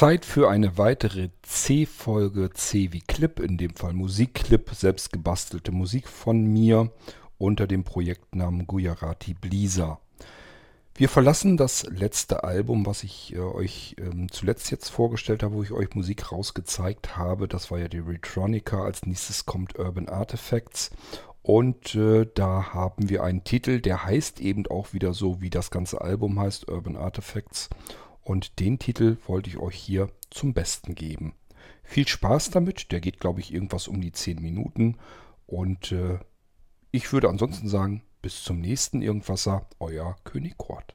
Zeit für eine weitere C-Folge, C wie Clip, in dem Fall Musikclip, selbst gebastelte Musik von mir unter dem Projektnamen Gujarati Blisa. Wir verlassen das letzte Album, was ich äh, euch ähm, zuletzt jetzt vorgestellt habe, wo ich euch Musik rausgezeigt habe. Das war ja die Retronica. Als nächstes kommt Urban Artifacts. Und äh, da haben wir einen Titel, der heißt eben auch wieder so, wie das ganze Album heißt, Urban Artifacts. Und den Titel wollte ich euch hier zum Besten geben. Viel Spaß damit. Der geht, glaube ich, irgendwas um die 10 Minuten. Und äh, ich würde ansonsten sagen, bis zum nächsten Irgendwasser, euer König Kort.